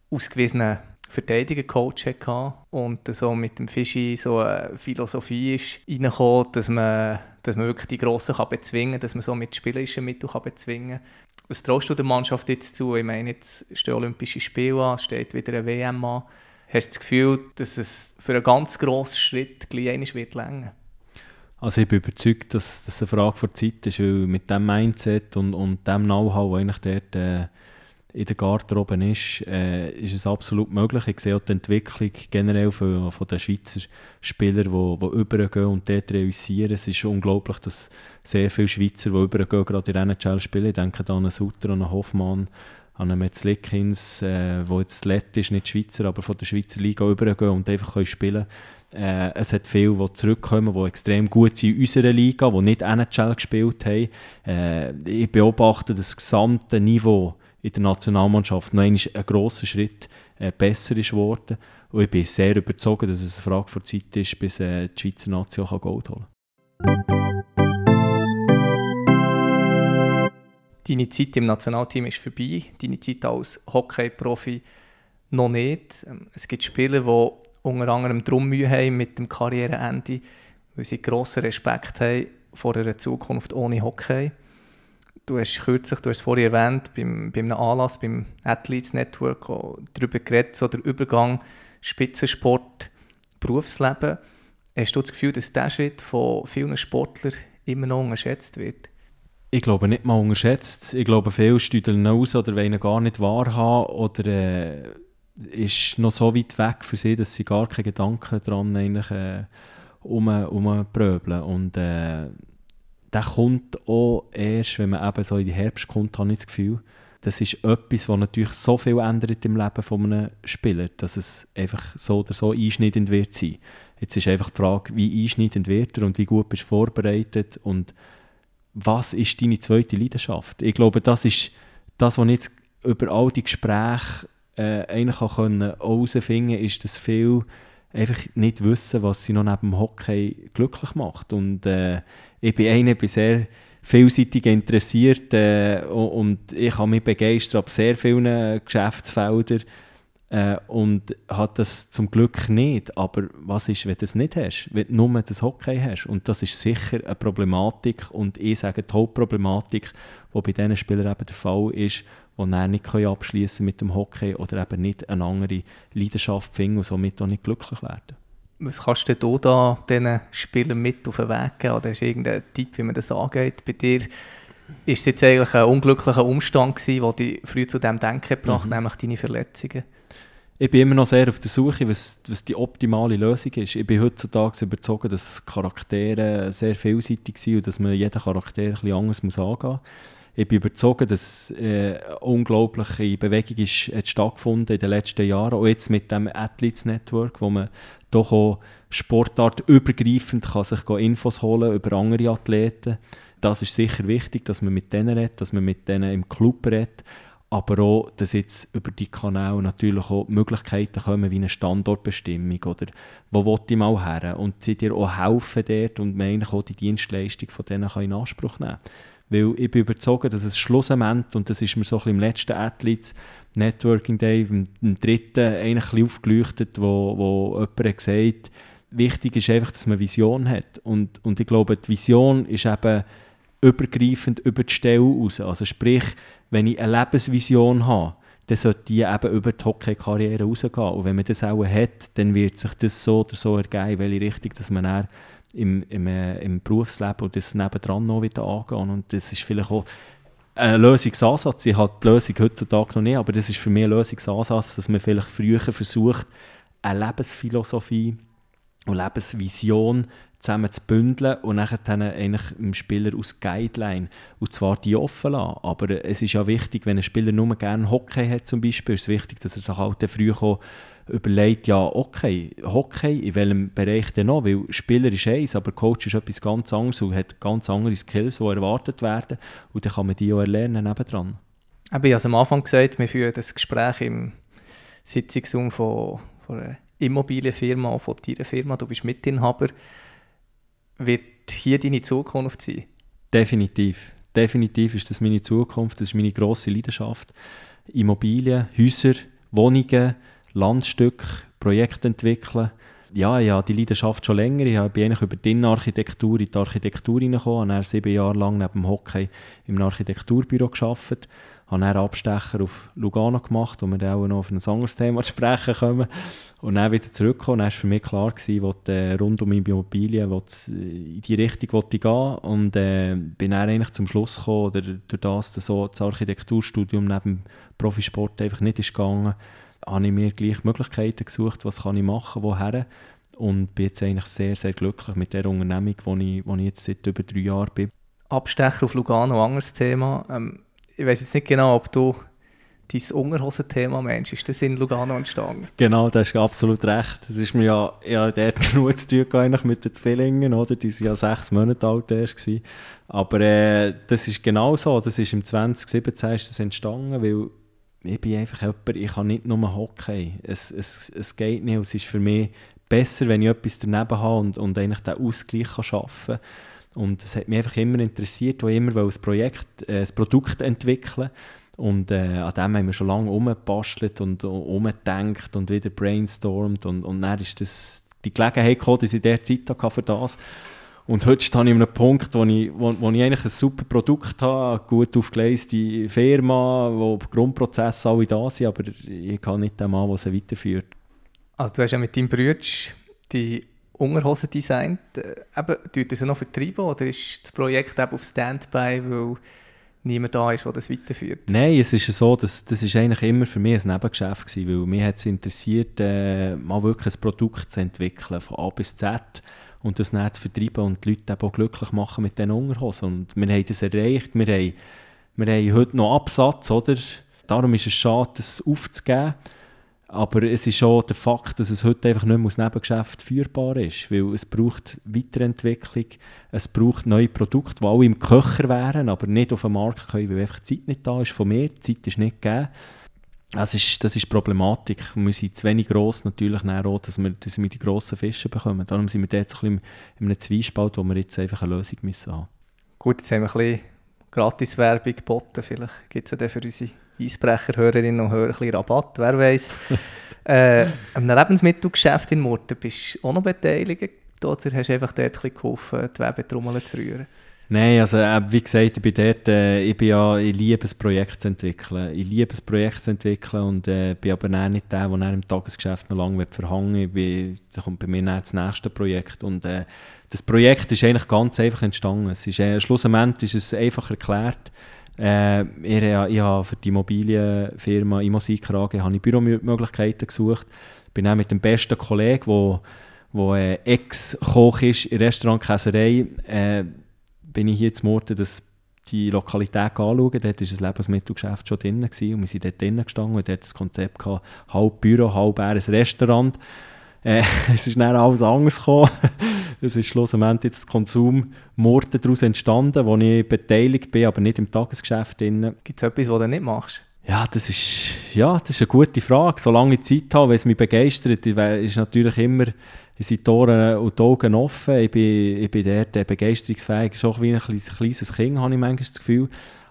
ausgewiesenen Verteidiger-Coach hatte und so mit dem Fischi so eine Philosophie ist reingekommen, dass man, dass man wirklich die Grossen kann bezwingen kann, dass man so mit spielerischen Mitteln bezwingen kann. Was traust du der Mannschaft jetzt zu? Ich meine, jetzt stehen Olympische Spiele an, steht wieder eine WM an. Hast du das Gefühl, dass es für einen ganz grossen Schritt gleich wird länger? Also ich bin überzeugt, dass das eine Frage der Zeit ist, weil mit dem Mindset und, und dem Know-how, das eigentlich dort äh, in der Garderobe ist, äh, ist es absolut möglich. Ich sehe auch die Entwicklung generell von, von den Schweizer Spielern, die, die übergehen und dort reüssieren. Es ist unglaublich, dass sehr viele Schweizer, die übergehen, gerade in NHL spielen. Ich denke an einen Sutter, an einen Hoffmann, an einen Metzlikins, äh, wo jetzt Lett ist, nicht Schweizer, aber von der Schweizer Liga übergehen und einfach können spielen äh, Es hat viele, die zurückkommen, die extrem gut sind in unserer Liga, die nicht NHL gespielt haben. Äh, ich beobachte das gesamte Niveau in der Nationalmannschaft noch ein grosser Schritt äh, besser ist geworden. Und ich bin sehr überzeugt, dass es eine Frage der Zeit ist, bis äh, die Schweizer Nation Gold holen kann. Deine Zeit im Nationalteam ist vorbei, deine Zeit als Hockey-Profi noch nicht. Ähm, es gibt Spieler, die unter anderem drum Mühe haben mit dem Karriereende, weil sie grossen Respekt haben vor einer Zukunft ohne Hockey du hast kürzlich, du hast es vorhin erwähnt, beim, bei Anlass beim Athletes Network darüber geredet, so der Übergang Spitzensport, Berufsleben. Hast du das Gefühl, dass dieser Schritt von vielen Sportlern immer noch unterschätzt wird? Ich glaube nicht mal unterschätzt. Ich glaube, viele stüdeln aus oder wollen gar nicht wahrhaben oder äh, ist noch so weit weg für sie, dass sie gar keine Gedanken daran eigentlich, äh, um, umpröbeln. Und äh, der kommt auch erst, wenn man eben so in den Herbst kommt, habe ich das Gefühl. Das ist etwas, was natürlich so viel ändert im Leben von einem Spieler, dass es einfach so oder so einschneidend wird sein. Jetzt ist einfach die Frage, wie einschneidend wird er und wie gut bist du vorbereitet und was ist deine zweite Leidenschaft? Ich glaube, das ist das, was ich jetzt über all die Gespräche äh, eigentlich herausfinden konnte, ist, dass viele einfach nicht wissen, was sie noch neben dem Hockey glücklich macht. Und äh, ich bin einer, bin sehr vielseitig interessiert äh, und ich habe mich begeistert ab sehr vielen Geschäftsfeldern äh, und hat das zum Glück nicht. Aber was ist, wenn du es nicht hast? Wenn du nur das Hockey hast? Und das ist sicher eine Problematik und ich sage die Hauptproblematik, die bei diesen Spielern eben der Fall ist, die dann nicht abschließen mit dem Hockey oder eben nicht eine andere Leidenschaft finden und somit auch nicht glücklich werden. Was kannst du da diesen Spielern mit auf den Weg geben? Oder hast du irgendeinen Tipp, wie man das angeht? Bei dir ist es jetzt eigentlich ein unglücklicher Umstand gewesen, der dich früh zu dem Denken gebracht mhm. nämlich deine Verletzungen? Ich bin immer noch sehr auf der Suche, was, was die optimale Lösung ist. Ich bin heutzutage überzeugt, dass Charaktere sehr vielseitig sind und dass man jeden Charakter ein bisschen anders muss angehen muss ich bin überzeugt, dass äh, unglaubliche Bewegung ist, hat stattgefunden in den letzten Jahren, auch jetzt mit dem Athletes Network, wo man doch auch sportartübergreifend kann sich Infos holen über andere Athleten. Das ist sicher wichtig, dass man mit denen redet, dass man mit denen im Club redet, aber auch, dass jetzt über die Kanäle natürlich auch Möglichkeiten kommen, wie eine Standortbestimmung oder wo will ich mal her und sie dir auch helfen dort und man auch die Dienstleistung von denen in Anspruch nehmen kann. Weil ich bin überzeugt, dass es schlussendlich, und das ist mir so ein im letzten Athletes Networking Day, im, im dritten, eigentlich ein aufgeleuchtet, wo, wo jemand hat wichtig ist einfach, dass man Vision hat. Und, und ich glaube, die Vision ist eben übergreifend über die Stelle aus. Also sprich, wenn ich eine Lebensvision habe, dann sollte die eben über die Hockey-Karriere rausgehen. Und wenn man das auch hat, dann wird sich das so oder so ergeben, in welche Richtung dass man im, im, äh, im Berufsleben und das nebendran noch wieder angehen. Und das ist vielleicht auch ein Lösungsansatz. Ich habe die Lösung heutzutage noch nicht, aber das ist für mich ein Lösungsansatz, dass man vielleicht früher versucht, eine Lebensphilosophie und Lebensvision zusammen zu bündeln und nachher dann eigentlich dem Spieler aus Guideline und zwar die offen lassen. Aber es ist ja wichtig, wenn ein Spieler nur gerne Hockey hat zum Beispiel, ist es wichtig, dass er sich halt früh überlegt, ja okay, Hockey, in welchem Bereich denn noch, weil Spieler ist eins, aber Coach ist etwas ganz anderes und hat ganz andere Skills, die erwartet werden und dann kann man die auch erlernen nebendran. Ich habe am Anfang gesagt, wir führen das Gespräch im Sitzungsraum von, von einer Immobilienfirma, von deiner Firma, du bist Mitinhaber wird hier deine Zukunft sein? Definitiv. Definitiv ist das meine Zukunft, das ist meine grosse Leidenschaft. Immobilien, Häuser, Wohnungen, Landstücke, Projekte entwickeln. Ja, ja, die Leidenschaft schon länger. Ich bin eigentlich über die Innenarchitektur in die Architektur hineingekommen. Ich habe sieben Jahre lang neben dem Hockey im Architekturbüro gearbeitet habe einen Abstecher auf Lugano gemacht, wo wir dann auch noch auf ein anderes Thema zu sprechen kommen. Und dann wieder zurückgekommen. Dann war für mich klar, gewesen, wo die, rund um Immobilien in die Richtung ich gehen Und äh, bin dann eigentlich zum Schluss gekommen, oder durch das, dass so das Architekturstudium neben dem Profisport einfach nicht ist gegangen, habe ich mir gleich Möglichkeiten gesucht, was kann ich machen, woher. Und bin jetzt eigentlich sehr, sehr glücklich mit der Unternehmung, wo ich, wo ich jetzt seit über drei Jahren bin. Abstecher auf Lugano, anderes Thema. Ähm, ich weiß jetzt nicht genau, ob du dein Unterhosen-Thema meinst. Ist das in Lugano entstanden? Genau, da hast du absolut recht. Das ist mir ja, ja dort genug zu tun eigentlich mit den Zwillingen, oder? Die waren ja sechs Monate alt erst. Aber äh, das ist genau so. Das ist im 2017 ist das entstanden, weil ich bin einfach jemand, ich kann nicht nur Hockey. Es, es, es geht nicht. Es ist für mich besser, wenn ich etwas daneben habe und, und eigentlich den Ausgleich kann schaffen kann. Und es hat mich einfach immer interessiert, wo immer ein Projekt, äh, ein Produkt entwickeln und äh, an dem haben wir schon lange umgebastelt und umgedenkt und wieder brainstormt und, und dann ist das die Gelegenheit gekommen, dass ich der Zeit hatte für das. Und heute stehe ich an einem Punkt, wo ich, wo, wo ich eigentlich ein super Produkt habe, eine gut aufgeleiste Firma, wo die Grundprozesse alle da sind, aber ich kann nicht den Mann, der sie weiterführt. Also du hast ja mit deinem Bruder die Unterhosen designt. Äh, eben, tut er sie noch vertreiben oder ist das Projekt eben auf Standby, weil niemand da ist, der das weiterführt? Nein, es ist so, dass das ist eigentlich immer für mich ein Nebengeschäft gewesen, weil mich hat es interessiert, äh, mal wirklich ein Produkt zu entwickeln, von A bis Z und das zu vertreiben und die Leute auch glücklich machen mit diesen Unterhosen. Und wir haben das erreicht, wir haben, wir haben heute noch Absatz, oder? Darum ist es schade, das aufzugeben. Aber es ist schon der Fakt, dass es heute einfach nicht mehr als Nebengeschäft führbar ist, weil es braucht Weiterentwicklung, es braucht neue Produkte, die alle im Köcher wären, aber nicht auf den Markt können, weil einfach die Zeit nicht da ist von mir, die Zeit ist nicht gegeben. Das ist, das ist Problematik. Wir sind zu wenig gross natürlich auch, dass wir, dass wir die grossen Fische bekommen. Darum sind wir dort so ein bisschen in einem Zwiespalt, wo wir jetzt einfach eine Lösung müssen haben. Gut, jetzt haben wir ein bisschen Gratis-Werbung geboten. Vielleicht gibt es ja dann für unsere Eisbrecher-Hörerinnen und Hörer ein bisschen Rabatt, wer weiß. äh, am Lebensmittelgeschäft in Murten bist du auch noch beteiligt oder hast du einfach dort ein geholfen, die Werbetrommel zu rühren? Nein, also äh, wie gesagt, ich bin dort, äh, ich bin ja, ich liebe es, Projekt zu entwickeln. Ich liebe es, Projekt zu entwickeln und äh, bin aber nicht der, der im Tagesgeschäft noch lange verhangen wird. Da kommt bei mir das nächste Projekt und äh, das Projekt ist eigentlich ganz einfach entstanden. Es ist, äh, schlussendlich ist es einfach erklärt. Äh, ich, ich habe für die Immobilienfirma Immosiker AG habe ich Büromöglichkeiten gesucht. Bin auch mit dem besten Kollegen, der äh, Ex-Koch ist in Restaurant Käserei, äh, bin ich hier zu Murten, dass die Lokalität anschauen. Dort war ein Lebensmittelgeschäft schon drin gewesen, und wir sind dort drinnen gestanden und dort das Konzept gehabt, halb Büro, halb ein Restaurant. Äh, es ist dann alles anders gekommen. es ist schlussendlich jetzt das Konsum Morden daraus entstanden, wo ich beteiligt bin, aber nicht im Tagesgeschäft. Gibt es etwas, was du nicht machst? Ja, das ist, ja, das ist eine gute Frage. Solange ich Zeit habe, wenn es mich begeistert, ist natürlich immer sind die Tore und die Augen offen. Ich bin, ich bin dort begeisterungsfähig, schon wie ein kleines, kleines Kind, habe ich manchmal das Gefühl.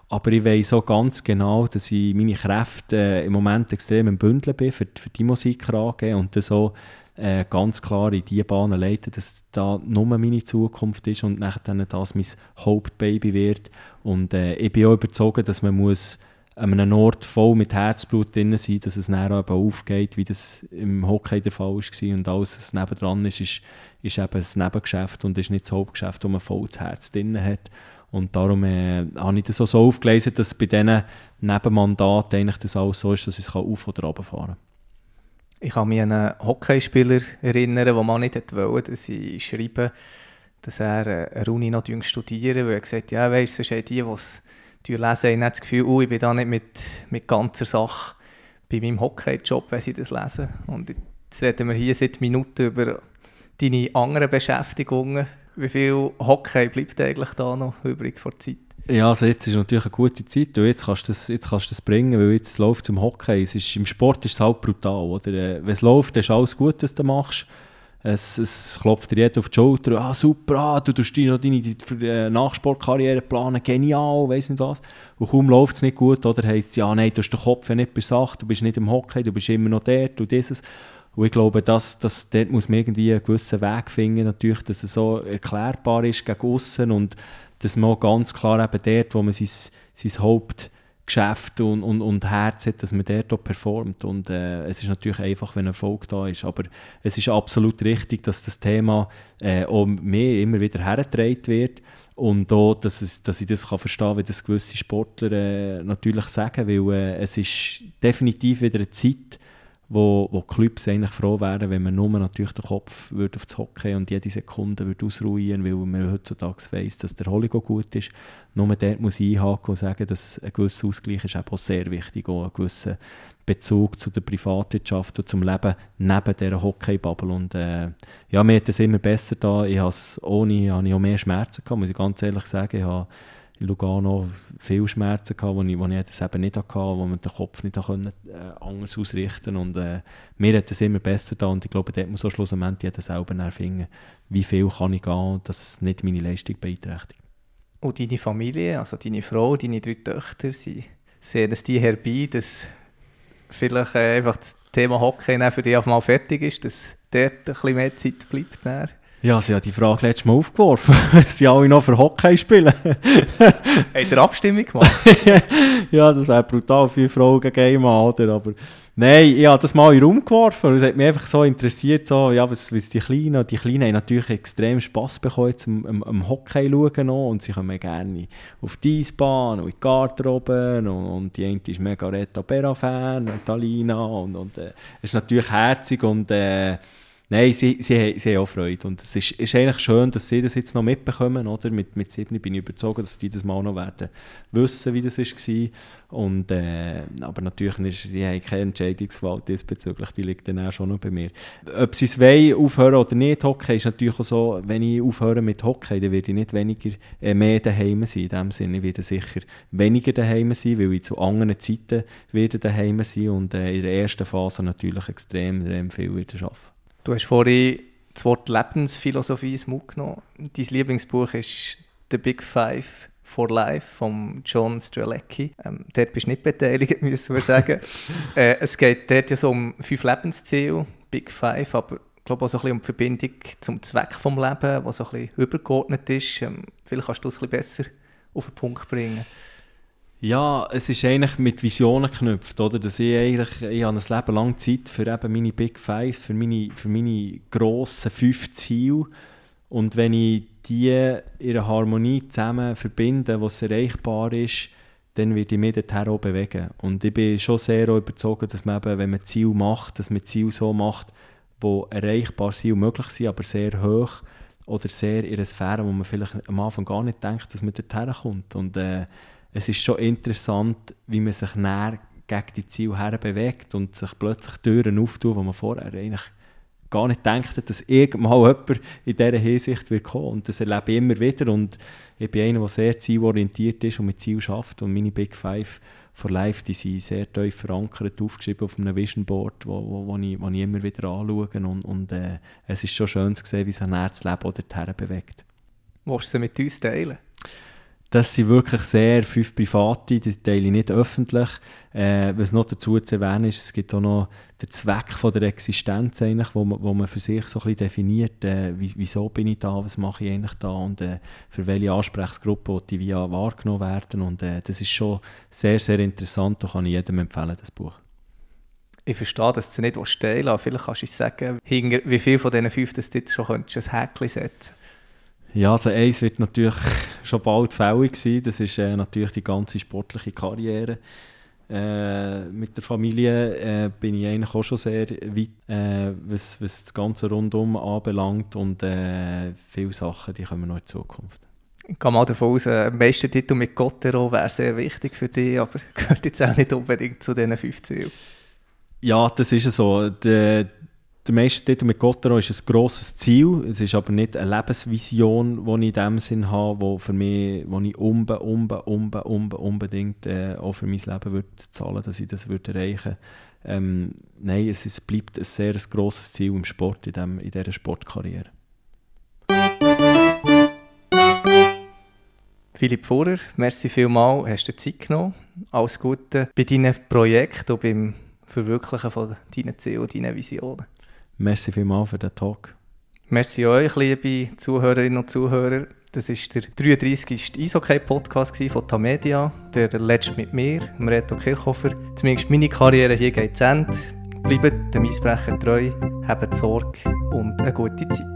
Aber ich weiß auch ganz genau, dass ich meine Kräfte äh, im Moment extrem im Bündeln bin für, für die Musik angeben und das auch äh, ganz klar in die Bahnen leiten, dass da nur meine Zukunft ist und nachher dann das mein Hauptbaby wird. Und äh, ich bin auch überzeugt, dass man muss an einem Ort voll mit Herzblut drin sein, dass es dann auch aufgeht, wie das im Hockey der Fall war. Und alles, was nebendran ist, ist, ist eben ein Nebengeschäft und ist nicht das Hauptgeschäft, wo man voll das Herz drin hat. Und darum äh, habe ich das auch so aufgelesen, dass bei diesen Nebenmandaten eigentlich das alles so ist, dass ich es auf- oder runterfahren kann. Ich kann mich an einen Hockeyspieler erinnern, der mal nicht wollte, dass ich schreibe, dass er äh, eine Uni noch studieren weil er gesagt ja, weißt du, sonst die, die es lesen, haben das Gefühl, oh, ich bin da nicht mit, mit ganzer Sache bei meinem Hockeyjob, wenn sie das lesen. Und jetzt reden wir hier seit Minuten über deine anderen Beschäftigungen. Wie viel Hockey bleibt eigentlich da noch übrig vor Zeit? Ja, also jetzt ist natürlich eine gute Zeit und jetzt kannst du das, jetzt kannst du das bringen, weil jetzt läuft es im Hockey. Es ist, Im Sport ist es halt brutal. Äh, wenn es läuft, ist alles gut, was du machst. Es, es klopft dir jeder auf die Schulter, ah super, ah, du tust noch deine, äh, Nachsportkarriere planen, genial, weiss nicht was. Und kaum läuft es nicht gut, oder heisst es, ja nein, du hast den Kopf ja nicht bei Sache, du bist nicht im Hockey, du bist immer noch dort und dieses. Und ich glaube, dass, dass dort muss man irgendwie einen gewissen Weg finden, natürlich, dass es so erklärbar ist gegen außen und dass man auch ganz klar eben dort, wo man sein, sein Hauptgeschäft und, und, und Herz hat, dass man dort performt. Und äh, es ist natürlich einfach, wenn Erfolg da ist. Aber es ist absolut richtig, dass das Thema äh, auch mehr immer wieder hergetragen wird. Und auch, dass, es, dass ich das kann verstehen kann, wie das gewisse Sportler äh, natürlich sagen, weil äh, es ist definitiv wieder eine Zeit, wo, wo Clubs eigentlich froh wären, wenn man nur natürlich den Kopf würde das Hockey und jede Sekunde würde ausruhen, weil man heutzutage weiss, dass der Holigo gut ist. Nur dort muss ich einhaken und sagen, dass ein gewisser Ausgleich ist auch sehr wichtig, auch ein gewisser Bezug zu der Privatwirtschaft und zum Leben neben dieser Hockeybubble. Und äh, ja, mir hat es immer besser da. Ich habe ohne habe ich auch mehr Schmerzen gehabt, muss ich ganz ehrlich sagen. Ich habe in Lugano viele Schmerzen gehabt, die ich, wo ich das eben nicht hatte, wo man den Kopf nicht können, äh, anders ausrichten. Und äh, mir hat es immer besser da und ich glaube, dort muss auch schlussendlich jeder selber erfinden, wie viel kann ich gehen, dass es nicht meine Leistung beeinträchtigt. Und deine Familie, also deine Frau, deine drei Töchter, sie sehen es die herbei, dass vielleicht äh, einfach das Thema Hockey für dich auf mal fertig ist, dass dort ein bisschen mehr Zeit bleibt? Dann. Ja, sie hat die Frage letztes Mal aufgeworfen. sie alle noch für Hockey spielen. Hat er Abstimmung gemacht? ja, das wäre brutal, vier Fragen gegen oder? Aber nein, ich habe das mal in den Raum geworfen es hat mich einfach so interessiert, so, ja, was, was die Kleinen, die Kleinen haben natürlich extrem Spass bekommen zum am, am Hockey schauen noch, und sie kommen gerne auf die Eisbahn und in die Garderobe und, und die eine ist mega Retta Bera-Fan und Alina und, und äh, es ist natürlich herzig und äh, Nein, sie, sie, sie haben auch Freude. Und es ist, ist eigentlich schön, dass sie das jetzt noch mitbekommen. Oder? Mit, mit sieben bin ich überzeugt, dass die das mal noch werden wissen, wie das war. Und, äh, aber natürlich ist, sie haben keine Entscheidungsgewalt diesbezüglich, die liegt dann auch schon noch bei mir. Ob sie es wollen, aufhören oder nicht, Hockey ist natürlich auch so, wenn ich aufhöre mit Hockey, dann werde ich nicht weniger, äh, mehr daheim sein. In dem Sinne, ich werde sicher weniger daheim sein, weil ich zu anderen Zeiten werde daheim sein und äh, in der ersten Phase natürlich extrem, extrem viel arbeiten. Du hast vorhin das Wort Lebensphilosophie ins Mund genommen. Dein Lieblingsbuch ist The Big Five for Life von John Strelecki. Ähm, dort bist du nicht beteiligt, müssen wir sagen. äh, es geht dort ja so um fünf Lebensziele, Big Five, aber ich glaube auch so ein bisschen um die Verbindung zum Zweck des Lebens, was so ein bisschen übergeordnet ist. Ähm, vielleicht kannst du es ein bisschen besser auf den Punkt bringen. Ja, es ist eigentlich mit Visionen geknüpft, oder? Dass ich eigentlich, ich habe ein Leben lang Zeit für eben meine Big Fives, für meine, für meine grossen fünf Ziele. Und wenn ich die in einer Harmonie zusammen verbinde, was erreichbar ist, dann werde ich mich dorthin auch bewegen. Und ich bin schon sehr überzeugt, dass man eben, wenn man Ziel macht, dass man Ziel so macht, wo erreichbar sind und möglich sind, aber sehr hoch oder sehr in einer Sphäre, wo man vielleicht am Anfang gar nicht denkt, dass man dorthin kommt. Und äh, es ist schon interessant, wie man sich näher gegen die Ziele her bewegt und sich plötzlich Türen auftun, wo man vorher eigentlich gar nicht denkt, dass irgendwann jemand in dieser Hinsicht wird kommen. Und das erlebe ich immer wieder. Und ich bin einer, der sehr zielorientiert ist und mit Ziel schafft. Und meine Big Five for Life, die sind sehr tief verankert, aufgeschrieben auf einem Vision Board, wo, wo, wo, ich, wo ich immer wieder anschaue. Und, und äh, es ist schon schön zu sehen, wie sich ein Herzleben dorthin bewegt. Willst du sie mit uns teilen? Das sind wirklich sehr fünf private, die teile ich nicht öffentlich. Äh, was noch dazu zu erwähnen ist, es gibt auch noch den Zweck von der Existenz, eigentlich, wo, man, wo man für sich so ein bisschen definiert, äh, wieso bin ich da, was mache ich eigentlich da und äh, für welche Ansprechgruppe die via wahrgenommen werden. Und äh, das ist schon sehr, sehr interessant, da kann ich jedem empfehlen, das Buch. Ich verstehe, dass du nicht teilen willst, vielleicht kannst du sagen, wie viele von diesen fünf das du jetzt schon ein Häkchen setzen könntest. Ja, also eins wird natürlich schon bald fällig sein. Das ist äh, natürlich die ganze sportliche Karriere. Äh, mit der Familie äh, bin ich eigentlich auch schon sehr weit, äh, was, was das ganze Rundum anbelangt und äh, viele Sachen, die kommen noch in Zukunft. Ich gehe mal davon aus, äh, der Titel mit Gottero wäre sehr wichtig für dich, aber gehört jetzt auch nicht unbedingt zu diesen fünf Zielen. Ja, das ist so. Der, der Meistertitel mit Gottero ist ein grosses Ziel. Es ist aber nicht eine Lebensvision, die ich in dem Sinn habe, wo für mich, wo ich unbe, unbe, unbe, unbe, unbedingt äh, auch für mein Leben würde zahlen, dass ich das würde erreichen. Ähm, nein, es ist, bleibt ein sehr grosses Ziel im Sport, in, dem, in dieser Sportkarriere. Philipp Vorer, merci vielmals, hast du Zeit genommen. Alles Gute bei deinen Projekten und beim Verwirklichen von deinen Zielen und deinen Visionen. Merci vielmals für den Talk. Merci euch, liebe Zuhörerinnen und Zuhörer. Das war der 33. Eishockey-Podcast von Tamedia, der letzte mit mir, Reto Kirchhofer. Zumindest meine Karriere hier geht zu Ende. Bleibt dem Eisbrecher treu, habt Sorge und eine gute Zeit.